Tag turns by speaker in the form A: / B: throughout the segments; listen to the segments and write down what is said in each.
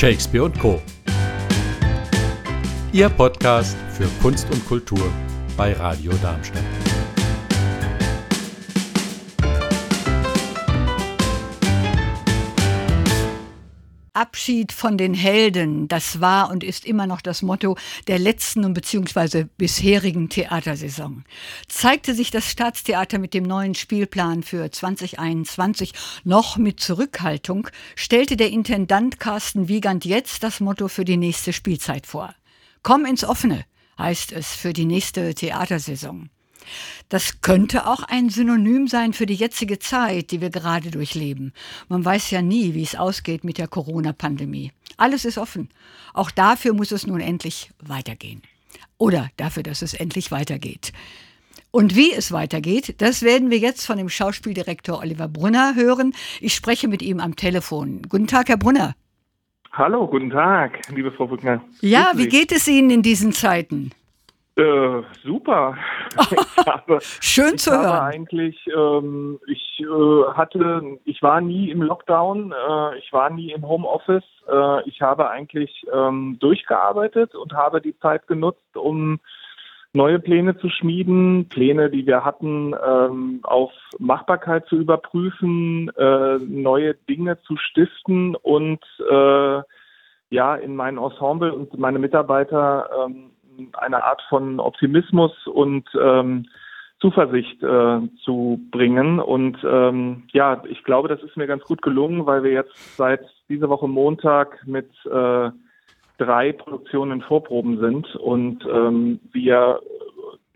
A: Shakespeare und Co. Ihr Podcast für Kunst und Kultur bei Radio Darmstadt.
B: Abschied von den Helden, das war und ist immer noch das Motto der letzten und beziehungsweise bisherigen Theatersaison. Zeigte sich das Staatstheater mit dem neuen Spielplan für 2021 noch mit Zurückhaltung, stellte der Intendant Carsten Wiegand jetzt das Motto für die nächste Spielzeit vor. Komm ins Offene, heißt es für die nächste Theatersaison. Das könnte auch ein Synonym sein für die jetzige Zeit, die wir gerade durchleben. Man weiß ja nie, wie es ausgeht mit der Corona-Pandemie. Alles ist offen. Auch dafür muss es nun endlich weitergehen. Oder dafür, dass es endlich weitergeht. Und wie es weitergeht, das werden wir jetzt von dem Schauspieldirektor Oliver Brunner hören. Ich spreche mit ihm am Telefon. Guten Tag, Herr Brunner.
C: Hallo, guten Tag, liebe Frau Brückner.
B: Ja, wie geht es Ihnen in diesen Zeiten?
C: Äh, super.
B: habe, Schön zu hören.
C: Eigentlich, ähm, ich äh, hatte, ich war nie im Lockdown, äh, ich war nie im Homeoffice. Äh, ich habe eigentlich ähm, durchgearbeitet und habe die Zeit genutzt, um neue Pläne zu schmieden, Pläne, die wir hatten, ähm, auf Machbarkeit zu überprüfen, äh, neue Dinge zu stiften und äh, ja, in mein Ensemble und meine Mitarbeiter ähm, eine Art von Optimismus und ähm, Zuversicht äh, zu bringen. Und ähm, ja, ich glaube, das ist mir ganz gut gelungen, weil wir jetzt seit dieser Woche Montag mit äh, drei Produktionen in Vorproben sind und ähm, wir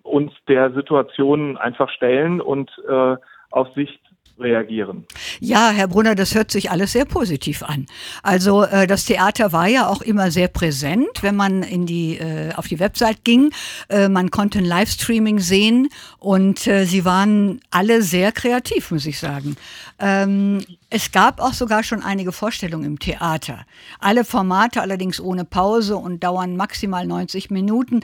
C: uns der Situation einfach stellen und äh, auf Sicht reagieren.
B: Ja, Herr Brunner, das hört sich alles sehr positiv an. Also äh, das Theater war ja auch immer sehr präsent, wenn man in die, äh, auf die Website ging. Äh, man konnte ein Livestreaming sehen und äh, sie waren alle sehr kreativ, muss ich sagen. Ähm, es gab auch sogar schon einige Vorstellungen im Theater. Alle Formate allerdings ohne Pause und dauern maximal 90 Minuten.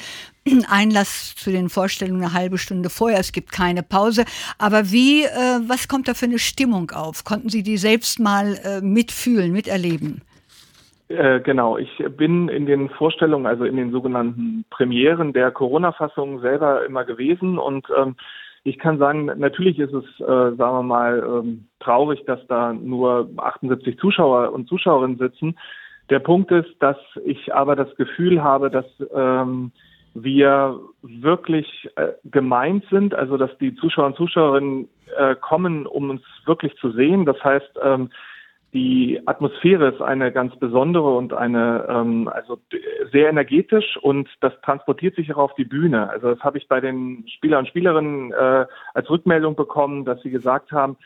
B: Einlass zu den Vorstellungen eine halbe Stunde vorher. Es gibt keine Pause. Aber wie, äh, was kommt da für eine Stimmung auf? Konnten Sie die selbst mal äh, mitfühlen, miterleben?
C: Äh, genau, ich bin in den Vorstellungen, also in den sogenannten Premieren der Corona-Fassung selber immer gewesen und ähm, ich kann sagen, natürlich ist es, äh, sagen wir mal, ähm, traurig, dass da nur 78 Zuschauer und Zuschauerinnen sitzen. Der Punkt ist, dass ich aber das Gefühl habe, dass ähm, wir wirklich äh, gemeint sind, also dass die Zuschauer und Zuschauerinnen äh, kommen, um uns wirklich zu sehen. Das heißt, ähm, die Atmosphäre ist eine ganz besondere und eine ähm, also sehr energetisch und das transportiert sich auch auf die Bühne. Also das habe ich bei den Spieler und Spielerinnen äh, als Rückmeldung bekommen, dass sie gesagt haben,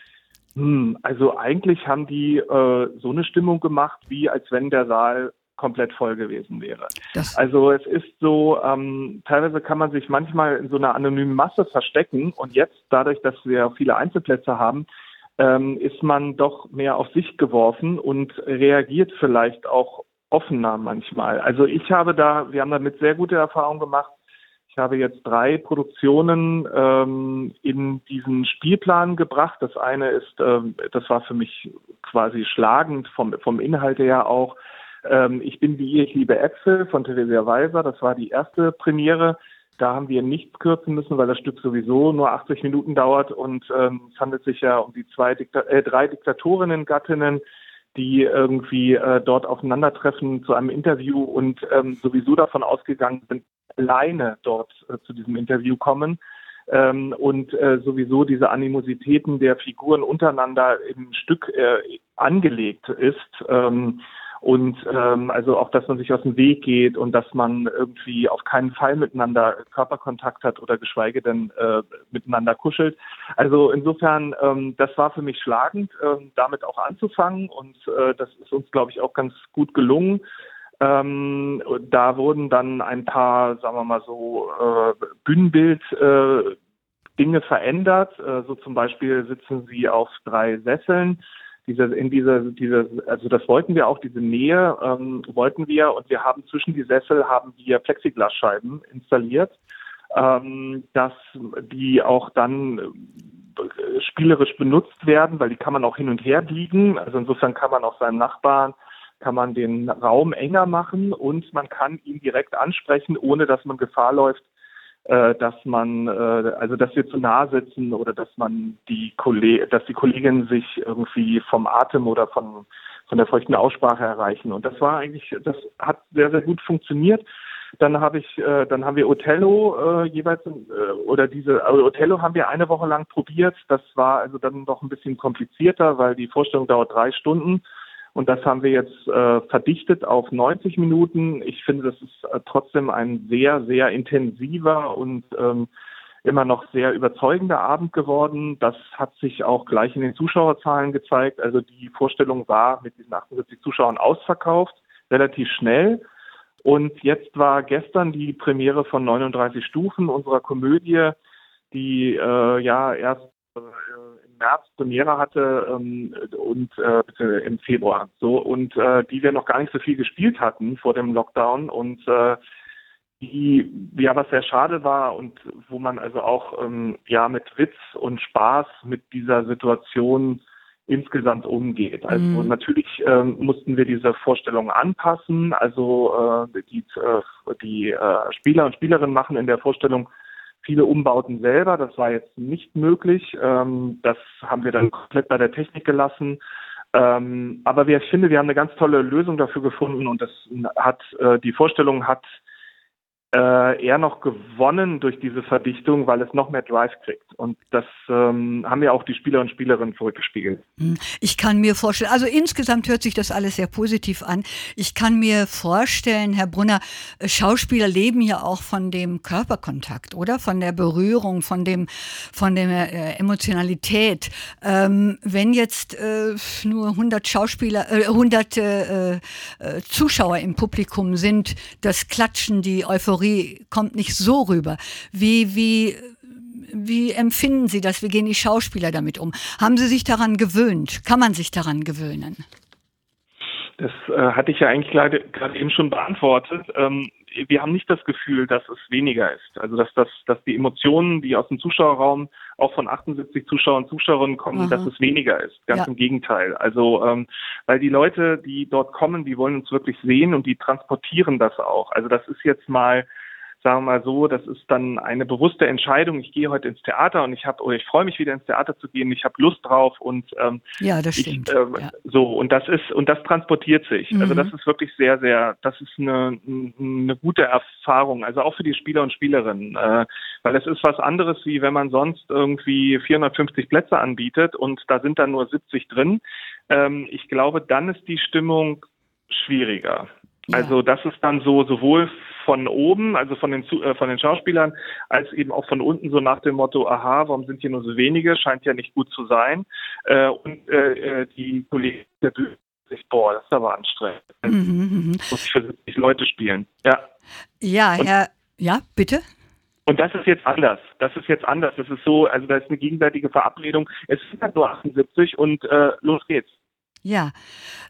C: hm, also eigentlich haben die äh, so eine Stimmung gemacht, wie als wenn der Saal komplett voll gewesen wäre. Das also es ist so, ähm, teilweise kann man sich manchmal in so einer anonymen Masse verstecken und jetzt dadurch, dass wir viele Einzelplätze haben, ähm, ist man doch mehr auf sich geworfen und reagiert vielleicht auch offener manchmal. Also ich habe da, wir haben damit sehr gute Erfahrungen gemacht. Ich habe jetzt drei Produktionen ähm, in diesen Spielplan gebracht. Das eine ist, ähm, das war für mich quasi schlagend vom, vom Inhalt her auch. Ähm, ich bin wie ihr, ich liebe Äpfel von Theresia Weiser. Das war die erste Premiere. Da haben wir nichts kürzen müssen, weil das Stück sowieso nur 80 Minuten dauert und ähm, es handelt sich ja um die zwei Dikta äh, drei Diktatorinnen, Gattinnen, die irgendwie äh, dort aufeinandertreffen zu einem Interview und ähm, sowieso davon ausgegangen sind, alleine dort äh, zu diesem Interview kommen ähm, und äh, sowieso diese Animositäten der Figuren untereinander im Stück äh, angelegt ist. Ähm, und ähm, also auch, dass man sich aus dem Weg geht und dass man irgendwie auf keinen Fall miteinander Körperkontakt hat oder geschweige denn äh, miteinander kuschelt. Also insofern, ähm, das war für mich schlagend, äh, damit auch anzufangen und äh, das ist uns, glaube ich, auch ganz gut gelungen. Ähm, da wurden dann ein paar, sagen wir mal so, äh, Bühnenbild äh, Dinge verändert. Äh, so zum Beispiel sitzen sie auf drei Sesseln diese, in dieser, diese, also das wollten wir auch, diese Nähe ähm, wollten wir und wir haben zwischen die Sessel haben wir Plexiglasscheiben installiert, ähm, dass die auch dann äh, spielerisch benutzt werden, weil die kann man auch hin und her biegen. Also insofern kann man auch seinem Nachbarn kann man den Raum enger machen und man kann ihn direkt ansprechen, ohne dass man Gefahr läuft, dass man, äh, also dass wir zu nah sitzen oder dass man die Kolleg dass die Kolleginnen sich irgendwie vom Atem oder von von der feuchten Aussprache erreichen. Und das war eigentlich, das hat sehr, sehr gut funktioniert. Dann habe ich, äh, dann haben wir Othello äh, jeweils äh, oder diese also Othello haben wir eine Woche lang probiert. Das war also dann doch ein bisschen komplizierter, weil die Vorstellung dauert drei Stunden. Und das haben wir jetzt äh, verdichtet auf 90 Minuten. Ich finde, das ist äh, trotzdem ein sehr, sehr intensiver und ähm, immer noch sehr überzeugender Abend geworden. Das hat sich auch gleich in den Zuschauerzahlen gezeigt. Also die Vorstellung war mit diesen 78 Zuschauern ausverkauft, relativ schnell. Und jetzt war gestern die Premiere von 39 Stufen unserer Komödie, die äh, ja erst äh, März Premiere hatte ähm, und äh, im Februar so und äh, die wir noch gar nicht so viel gespielt hatten vor dem Lockdown und äh, die ja was sehr schade war und wo man also auch ähm, ja mit Witz und Spaß mit dieser Situation insgesamt umgeht. Also mhm. natürlich ähm, mussten wir diese Vorstellung anpassen. Also äh, die, äh, die äh, Spieler und Spielerinnen machen in der Vorstellung viele Umbauten selber. Das war jetzt nicht möglich. Ähm, das haben wir dann komplett bei der Technik gelassen. Ähm, aber wir, ich finde, wir haben eine ganz tolle Lösung dafür gefunden und das hat äh, die Vorstellung hat äh, eher noch gewonnen durch diese Verdichtung, weil es noch mehr Drive kriegt. Und das ähm, haben ja auch die Spieler und Spielerinnen zurückgespiegelt.
B: Hm. Ich kann mir vorstellen, also insgesamt hört sich das alles sehr positiv an. Ich kann mir vorstellen, Herr Brunner, äh, Schauspieler leben ja auch von dem Körperkontakt, oder? Von der Berührung, von dem, von der äh, Emotionalität. Ähm, wenn jetzt äh, nur 100 Schauspieler, äh, 100 äh, Zuschauer im Publikum sind, das Klatschen, die Euphorie, Euphorie kommt nicht so rüber. Wie, wie, wie empfinden Sie das? Wie gehen die Schauspieler damit um? Haben Sie sich daran gewöhnt? Kann man sich daran gewöhnen?
C: Das äh, hatte ich ja eigentlich gerade eben schon beantwortet. Ähm, wir haben nicht das Gefühl, dass es weniger ist. Also dass, dass, dass die Emotionen, die aus dem Zuschauerraum auch von 78 Zuschauern und Zuschauerinnen kommen, Aha. dass es weniger ist. Ganz ja. im Gegenteil. Also ähm, weil die Leute, die dort kommen, die wollen uns wirklich sehen und die transportieren das auch. Also das ist jetzt mal sagen wir mal so, das ist dann eine bewusste Entscheidung. Ich gehe heute ins Theater und ich habe, oder ich freue mich wieder ins Theater zu gehen. Ich habe Lust drauf und ähm,
B: ja, das stimmt.
C: Ich, äh, ja. So und das ist und das transportiert sich. Also mhm. Also das ist wirklich sehr, sehr, das ist eine, eine gute Erfahrung. Also auch für die Spieler und Spielerinnen, äh, weil es ist was anderes wie wenn man sonst irgendwie 450 Plätze anbietet und da sind dann nur 70 drin. Ähm, ich glaube, dann ist die Stimmung schwieriger. Ja. Also das ist dann so sowohl von oben, also von den äh, von den Schauspielern, als eben auch von unten so nach dem Motto, aha, warum sind hier nur so wenige, scheint ja nicht gut zu sein. Äh, und äh, äh die Kollegen der Bühne sich, boah, das ist aber anstrengend. Mhm, mhm. muss ich für 70 Leute spielen. Ja.
B: Ja, und, Herr, ja, bitte.
C: Und das ist jetzt anders. Das ist jetzt anders. Das ist so, also da ist eine gegenseitige Verabredung. Es sind halt nur 78 und äh, los geht's.
B: Ja,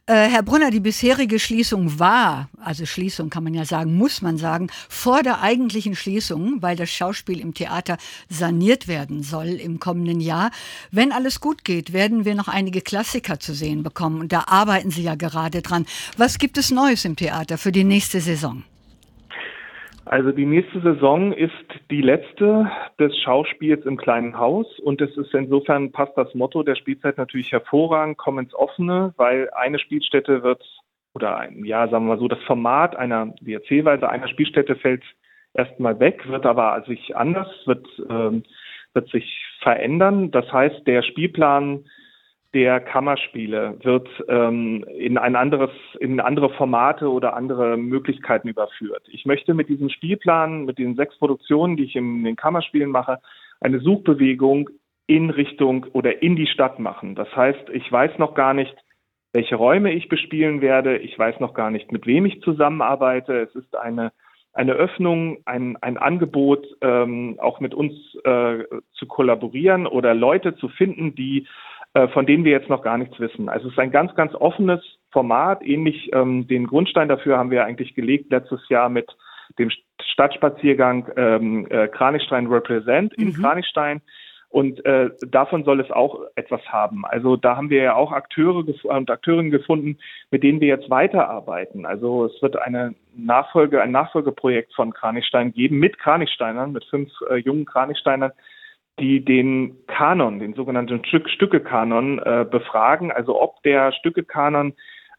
B: äh, Herr Brunner, die bisherige Schließung war, also Schließung kann man ja sagen, muss man sagen, vor der eigentlichen Schließung, weil das Schauspiel im Theater saniert werden soll im kommenden Jahr. Wenn alles gut geht, werden wir noch einige Klassiker zu sehen bekommen. Und da arbeiten Sie ja gerade dran. Was gibt es Neues im Theater für die nächste Saison?
C: Also die nächste Saison ist die letzte des Schauspiels im kleinen Haus und es ist insofern passt das Motto der Spielzeit natürlich hervorragend, komm ins Offene, weil eine Spielstätte wird oder ein, ja, sagen wir mal so, das Format einer, die Erzählweise einer Spielstätte fällt erstmal weg, wird aber sich anders, wird, ähm, wird sich verändern. Das heißt, der Spielplan der Kammerspiele wird ähm, in ein anderes, in andere Formate oder andere Möglichkeiten überführt. Ich möchte mit diesem Spielplan, mit den sechs Produktionen, die ich in den Kammerspielen mache, eine Suchbewegung in Richtung oder in die Stadt machen. Das heißt, ich weiß noch gar nicht, welche Räume ich bespielen werde. Ich weiß noch gar nicht, mit wem ich zusammenarbeite. Es ist eine eine Öffnung, ein, ein Angebot, ähm, auch mit uns äh, zu kollaborieren oder Leute zu finden, die von denen wir jetzt noch gar nichts wissen. Also es ist ein ganz, ganz offenes Format. Ähnlich ähm, den Grundstein dafür haben wir eigentlich gelegt letztes Jahr mit dem Stadtspaziergang ähm, äh, Kranichstein Represent in mhm. Kranichstein. Und äh, davon soll es auch etwas haben. Also da haben wir ja auch Akteure und Akteurinnen gefunden, mit denen wir jetzt weiterarbeiten. Also es wird eine Nachfolge, ein Nachfolgeprojekt von Kranichstein geben mit Kranichsteinern, mit fünf äh, jungen Kranichsteinern, die den Kanon, den sogenannten Stück, Stückekanon äh, befragen. Also ob der Stückekanon,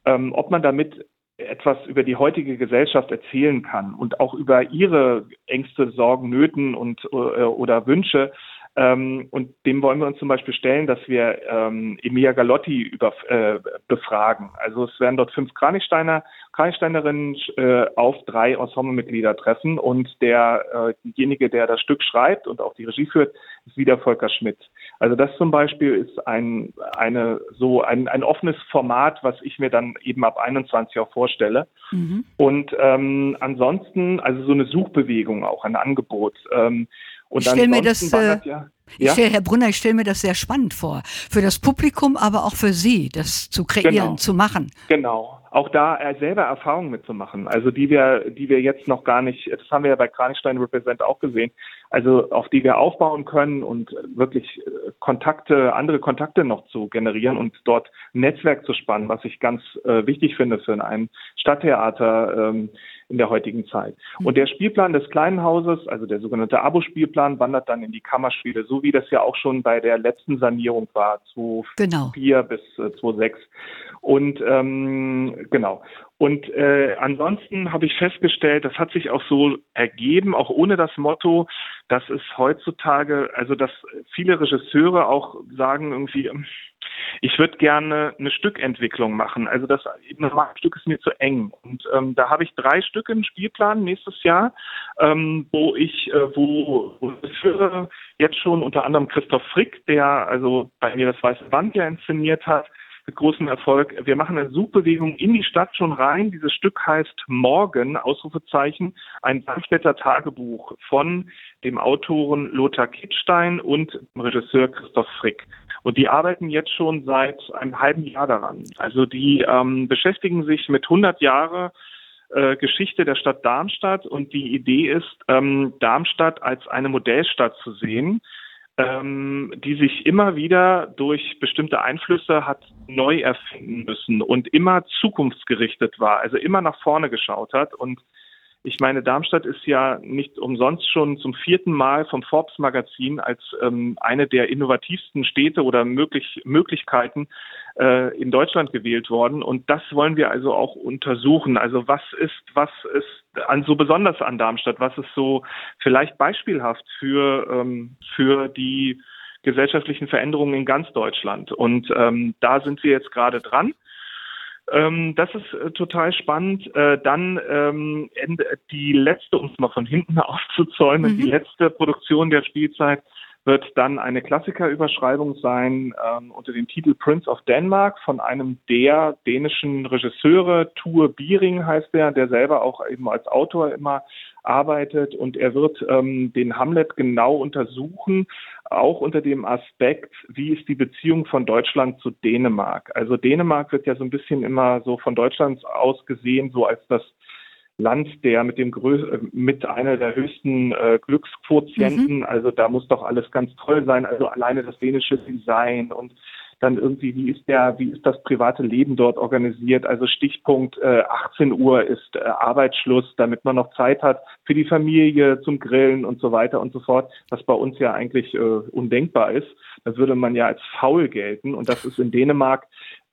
C: ähm, ob man damit etwas über die heutige Gesellschaft erzählen kann und auch über ihre Ängste, Sorgen, Nöten und äh, oder Wünsche ähm, und dem wollen wir uns zum Beispiel stellen, dass wir ähm, Emilia Galotti über, äh, befragen. Also es werden dort fünf Kranichsteiner, Kranichsteinerinnen äh, auf drei Ensemblemitglieder treffen und der, äh, derjenige, der das Stück schreibt und auch die Regie führt, ist wieder Volker Schmidt. Also das zum Beispiel ist ein, eine, so ein, ein offenes Format, was ich mir dann eben ab 21 auch vorstelle. Mhm. Und ähm, ansonsten, also so eine Suchbewegung auch, ein Angebot. Ähm,
B: und ich stelle mir das, äh, ja, ich stell, Herr Brunner, ich stelle mir das sehr spannend vor. Für das Publikum, aber auch für Sie, das zu kreieren, genau. zu machen.
C: Genau. Auch da äh, selber Erfahrungen mitzumachen. Also die wir, die wir jetzt noch gar nicht, das haben wir ja bei Kranichstein Represent auch gesehen, also auf die wir aufbauen können und wirklich äh, Kontakte, andere Kontakte noch zu generieren und dort Netzwerk zu spannen, was ich ganz äh, wichtig finde für ein Stadttheater. Ähm, in der heutigen Zeit. Und mhm. der Spielplan des kleinen Hauses, also der sogenannte Abo-Spielplan, wandert dann in die Kammerspiele, so wie das ja auch schon bei der letzten Sanierung war, 2004 genau. bis äh, 2006. Und ähm, genau. Und äh, ansonsten habe ich festgestellt, das hat sich auch so ergeben, auch ohne das Motto, dass es heutzutage, also dass viele Regisseure auch sagen irgendwie, ich würde gerne eine Stückentwicklung machen. Also das Stück ist mir zu eng. Und ähm, da habe ich drei Stücke im Spielplan nächstes Jahr, ähm, wo ich, äh, wo, wo führe, jetzt schon unter anderem Christoph Frick, der also bei mir das Weiße Band ja inszeniert hat, mit großem Erfolg. Wir machen eine Suchbewegung in die Stadt schon rein. Dieses Stück heißt Morgen, Ausrufezeichen, ein Darmstädter Tagebuch von dem Autoren Lothar Kittstein und dem Regisseur Christoph Frick. Und die arbeiten jetzt schon seit einem halben Jahr daran. Also die ähm, beschäftigen sich mit 100 Jahre äh, Geschichte der Stadt Darmstadt und die Idee ist, ähm, Darmstadt als eine Modellstadt zu sehen, ähm, die sich immer wieder durch bestimmte Einflüsse hat neu erfinden müssen und immer zukunftsgerichtet war, also immer nach vorne geschaut hat. Und ich meine, Darmstadt ist ja nicht umsonst schon zum vierten Mal vom Forbes Magazin als ähm, eine der innovativsten Städte oder möglich, Möglichkeiten äh, in Deutschland gewählt worden. Und das wollen wir also auch untersuchen. Also was ist, was ist an so besonders an Darmstadt? Was ist so vielleicht beispielhaft für, ähm, für die gesellschaftlichen Veränderungen in ganz Deutschland? Und ähm, da sind wir jetzt gerade dran. Ähm, das ist äh, total spannend. Äh, dann ähm, die letzte, um es mal von hinten aufzuzäumen, mhm. die letzte Produktion der Spielzeit wird dann eine Klassikerüberschreibung sein ähm, unter dem Titel Prince of Denmark von einem der dänischen Regisseure, Tue Biering heißt der, der selber auch eben als Autor immer arbeitet und er wird ähm, den Hamlet genau untersuchen, auch unter dem Aspekt, wie ist die Beziehung von Deutschland zu Dänemark. Also Dänemark wird ja so ein bisschen immer so von Deutschland aus gesehen, so als das Land, der mit dem Grö mit einer der höchsten äh, Glücksquotienten, mhm. also da muss doch alles ganz toll sein, also alleine das dänische Design und dann irgendwie, wie ist der, wie ist das private Leben dort organisiert? Also Stichpunkt äh, 18 Uhr ist äh, Arbeitsschluss, damit man noch Zeit hat für die Familie zum Grillen und so weiter und so fort, was bei uns ja eigentlich äh, undenkbar ist. Da würde man ja als faul gelten und das ist in Dänemark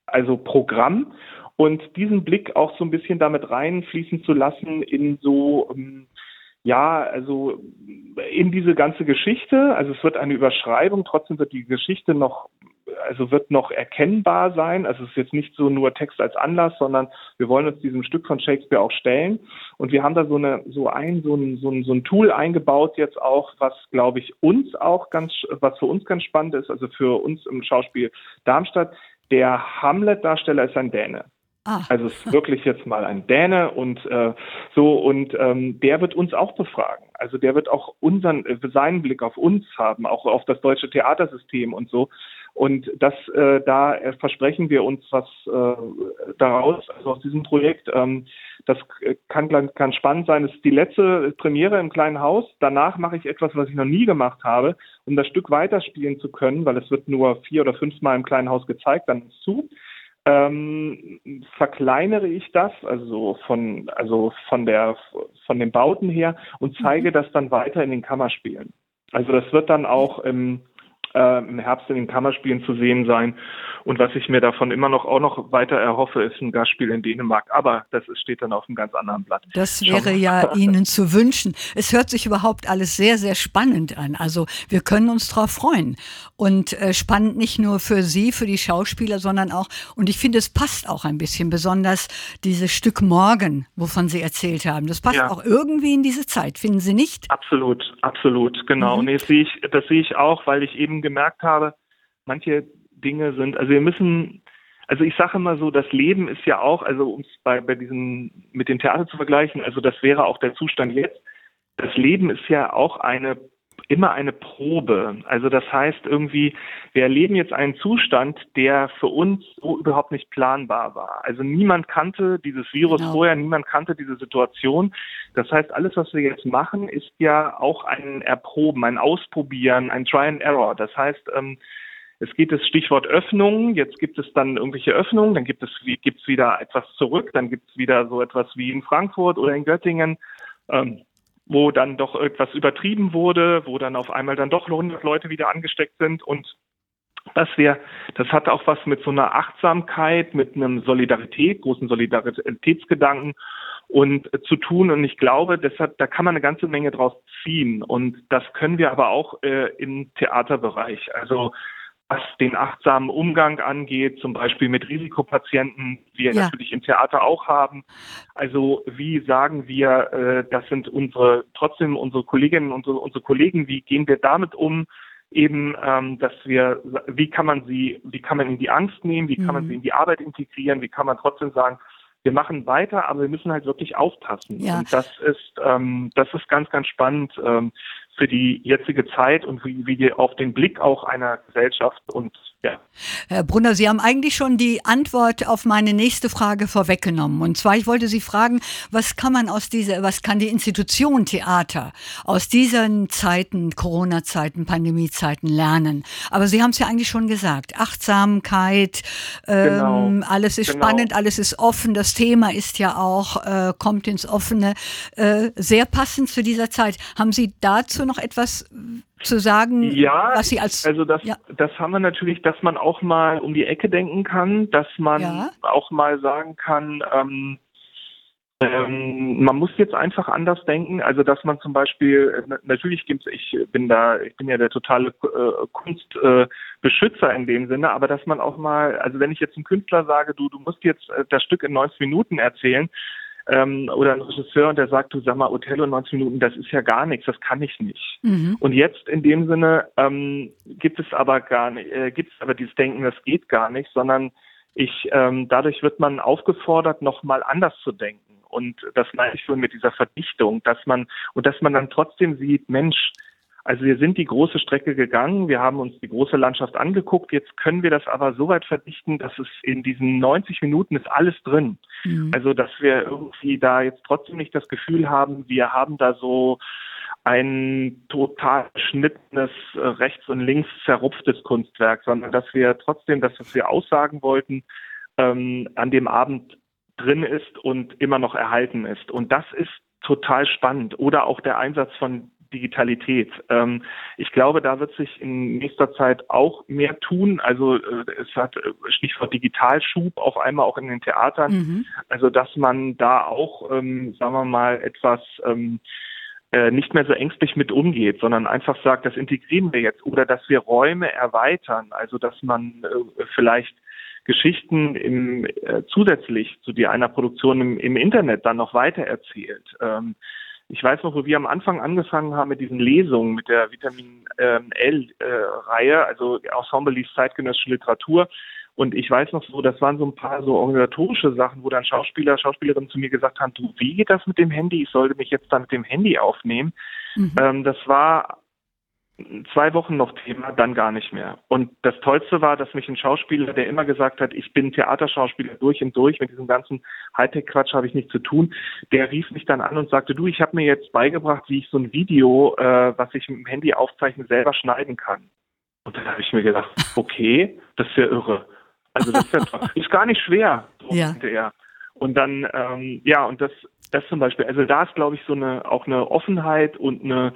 C: also Programm und diesen Blick auch so ein bisschen damit reinfließen zu lassen in so ähm, ja, also in diese ganze Geschichte, also es wird eine Überschreibung, trotzdem wird die Geschichte noch, also wird noch erkennbar sein. Also es ist jetzt nicht so nur Text als Anlass, sondern wir wollen uns diesem Stück von Shakespeare auch stellen. Und wir haben da so eine, so ein, so ein, so ein, so ein Tool eingebaut jetzt auch, was glaube ich uns auch ganz, was für uns ganz spannend ist, also für uns im Schauspiel Darmstadt. Der Hamlet-Darsteller ist ein Däne. Ah. Also es ist wirklich jetzt mal ein Däne und äh, so und ähm, der wird uns auch befragen. Also der wird auch unseren äh, seinen Blick auf uns haben, auch auf das deutsche Theatersystem und so. Und das, äh, da versprechen wir uns was äh, daraus, also aus diesem Projekt. Ähm, das kann ganz spannend sein. Es ist die letzte Premiere im kleinen Haus. Danach mache ich etwas, was ich noch nie gemacht habe, um das Stück weiterspielen zu können, weil es wird nur vier oder fünfmal im kleinen Haus gezeigt, dann ist zu. Ähm, verkleinere ich das, also von, also von der, von den Bauten her und zeige mhm. das dann weiter in den Kammerspielen. Also das wird dann auch im äh, im Herbst in den Kammerspielen zu sehen sein. Und was ich mir davon immer noch auch noch weiter erhoffe, ist ein Gastspiel in Dänemark. Aber das steht dann auf einem ganz anderen Blatt.
B: Das wäre ja Ihnen zu wünschen. Es hört sich überhaupt alles sehr, sehr spannend an. Also wir können uns darauf freuen. Und äh, spannend nicht nur für Sie, für die Schauspieler, sondern auch, und ich finde, es passt auch ein bisschen, besonders dieses Stück Morgen, wovon Sie erzählt haben. Das passt ja. auch irgendwie in diese Zeit, finden Sie nicht?
C: Absolut, absolut, genau. Mhm. Nee, das sehe ich, das sehe ich auch, weil ich eben gemerkt habe, manche Dinge sind, also wir müssen, also ich sage immer so, das Leben ist ja auch, also um es bei, bei diesem, mit dem Theater zu vergleichen, also das wäre auch der Zustand jetzt. Das Leben ist ja auch eine immer eine Probe. Also das heißt irgendwie, wir erleben jetzt einen Zustand, der für uns so überhaupt nicht planbar war. Also niemand kannte dieses Virus genau. vorher, niemand kannte diese Situation. Das heißt, alles, was wir jetzt machen, ist ja auch ein Erproben, ein Ausprobieren, ein Try and Error. Das heißt, ähm, es geht das Stichwort Öffnung. Jetzt gibt es dann irgendwelche Öffnungen, dann gibt es gibt's wieder etwas zurück, dann gibt es wieder so etwas wie in Frankfurt oder in Göttingen. Ähm, wo dann doch etwas übertrieben wurde, wo dann auf einmal dann doch 100 Leute wieder angesteckt sind und dass wir, das hat auch was mit so einer Achtsamkeit, mit einem Solidarität, großen Solidaritätsgedanken und äh, zu tun. Und ich glaube, deshalb, da kann man eine ganze Menge draus ziehen. Und das können wir aber auch äh, im Theaterbereich. Also was den achtsamen Umgang angeht, zum Beispiel mit Risikopatienten, die wir ja. natürlich im Theater auch haben. Also wie sagen wir, äh, das sind unsere trotzdem unsere Kolleginnen, unsere, unsere Kollegen, wie gehen wir damit um? Eben, ähm, dass wir, wie kann man sie, wie kann man ihnen die Angst nehmen, wie kann mhm. man sie in die Arbeit integrieren, wie kann man trotzdem sagen, wir machen weiter, aber wir müssen halt wirklich aufpassen. Ja. Und das ist, ähm, das ist ganz, ganz spannend. Ähm, für die jetzige Zeit und wie, wie auf den Blick auch einer Gesellschaft und ja.
B: Herr Brunner, Sie haben eigentlich schon die Antwort auf meine nächste Frage vorweggenommen. Und zwar, ich wollte Sie fragen, was kann man aus dieser, was kann die Institution Theater aus diesen Zeiten, Corona-Zeiten, Pandemie-Zeiten lernen? Aber Sie haben es ja eigentlich schon gesagt. Achtsamkeit, ähm, genau. alles ist genau. spannend, alles ist offen. Das Thema ist ja auch, äh, kommt ins Offene. Äh, sehr passend zu dieser Zeit. Haben Sie dazu noch etwas zu sagen,
C: ja, was Sie als also das ja. das haben wir natürlich, dass man auch mal um die Ecke denken kann, dass man ja. auch mal sagen kann, ähm, ähm, man muss jetzt einfach anders denken, also dass man zum Beispiel natürlich gibt's, ich bin da, ich bin ja der totale äh, Kunstbeschützer äh, in dem Sinne, aber dass man auch mal, also wenn ich jetzt einem Künstler sage, du du musst jetzt äh, das Stück in 90 Minuten erzählen, ähm, oder ein Regisseur und der sagt, du sag mal, Othello 90 Minuten, das ist ja gar nichts, das kann ich nicht. Mhm. Und jetzt in dem Sinne ähm, gibt es aber gar nicht, äh, gibt es aber dieses Denken, das geht gar nicht, sondern ich, ähm, dadurch wird man aufgefordert, nochmal anders zu denken. Und das meine ich schon mit dieser Verdichtung, dass man, und dass man dann trotzdem sieht, Mensch, also wir sind die große Strecke gegangen, wir haben uns die große Landschaft angeguckt, jetzt können wir das aber so weit verdichten, dass es in diesen 90 Minuten ist alles drin. Mhm. Also dass wir irgendwie da jetzt trotzdem nicht das Gefühl haben, wir haben da so ein total schnittenes, äh, rechts und links zerrupftes Kunstwerk, sondern dass wir trotzdem das, was wir aussagen wollten, ähm, an dem Abend drin ist und immer noch erhalten ist. Und das ist total spannend. Oder auch der Einsatz von Digitalität. Ähm, ich glaube, da wird sich in nächster Zeit auch mehr tun. Also äh, es hat äh, Stichwort Digitalschub auf einmal auch in den Theatern. Mhm. Also dass man da auch, ähm, sagen wir mal, etwas ähm, äh, nicht mehr so ängstlich mit umgeht, sondern einfach sagt, das integrieren wir jetzt oder dass wir Räume erweitern. Also dass man äh, vielleicht Geschichten im, äh, zusätzlich zu die einer Produktion im, im Internet dann noch weiter erzählt. Ähm, ich weiß noch, wo wir am Anfang angefangen haben mit diesen Lesungen, mit der Vitamin ähm, L-Reihe, äh, also Ensemble liest zeitgenössische Literatur. Und ich weiß noch so, das waren so ein paar so organisatorische Sachen, wo dann Schauspieler, Schauspielerinnen zu mir gesagt haben, du, wie geht das mit dem Handy? Ich sollte mich jetzt da mit dem Handy aufnehmen. Mhm. Ähm, das war zwei Wochen noch Thema, dann gar nicht mehr. Und das Tollste war, dass mich ein Schauspieler, der immer gesagt hat, ich bin Theaterschauspieler durch und durch, mit diesem ganzen Hightech-Quatsch habe ich nichts zu tun, der rief mich dann an und sagte, du, ich habe mir jetzt beigebracht, wie ich so ein Video, äh, was ich mit dem Handy aufzeichne, selber schneiden kann. Und dann habe ich mir gedacht, okay, das ist ja irre. Also das ist, ja, ist gar nicht schwer, so ja. er. Und dann, ähm, ja, und das, das zum Beispiel, also da ist, glaube ich, so eine auch eine Offenheit und eine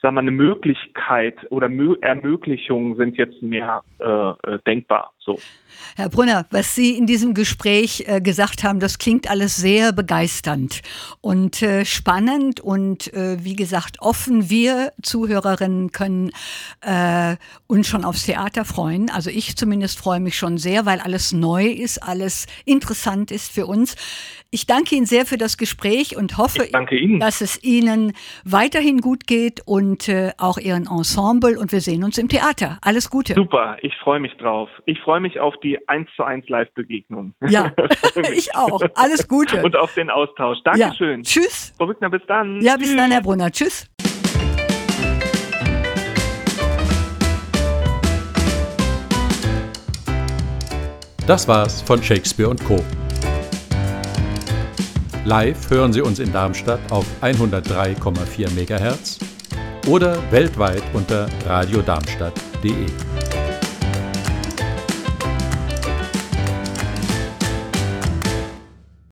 C: sagen wir, eine Möglichkeit oder Mö Ermöglichungen sind jetzt mehr äh, äh, denkbar. So.
B: Herr Brunner, was Sie in diesem Gespräch äh, gesagt haben, das klingt alles sehr begeisternd und äh, spannend und äh, wie gesagt offen. Wir Zuhörerinnen können äh, uns schon aufs Theater freuen. Also ich zumindest freue mich schon sehr, weil alles neu ist, alles interessant ist für uns. Ich danke Ihnen sehr für das Gespräch und hoffe, dass es Ihnen weiterhin gut geht und äh, auch Ihren Ensemble. Und wir sehen uns im Theater. Alles Gute.
C: Super, ich freue mich drauf. Ich freue mich auf die 1 zu 1 Live-Begegnung.
B: Ja, ich auch. Alles Gute.
C: Und auf den Austausch. Dankeschön.
B: Ja. Tschüss.
C: Frau Wückner, bis dann.
B: Ja, bis Tschüss. dann, Herr Brunner. Tschüss.
A: Das war's von Shakespeare und Co. Live hören Sie uns in Darmstadt auf 103,4 MHz oder weltweit unter radiodarmstadt.de.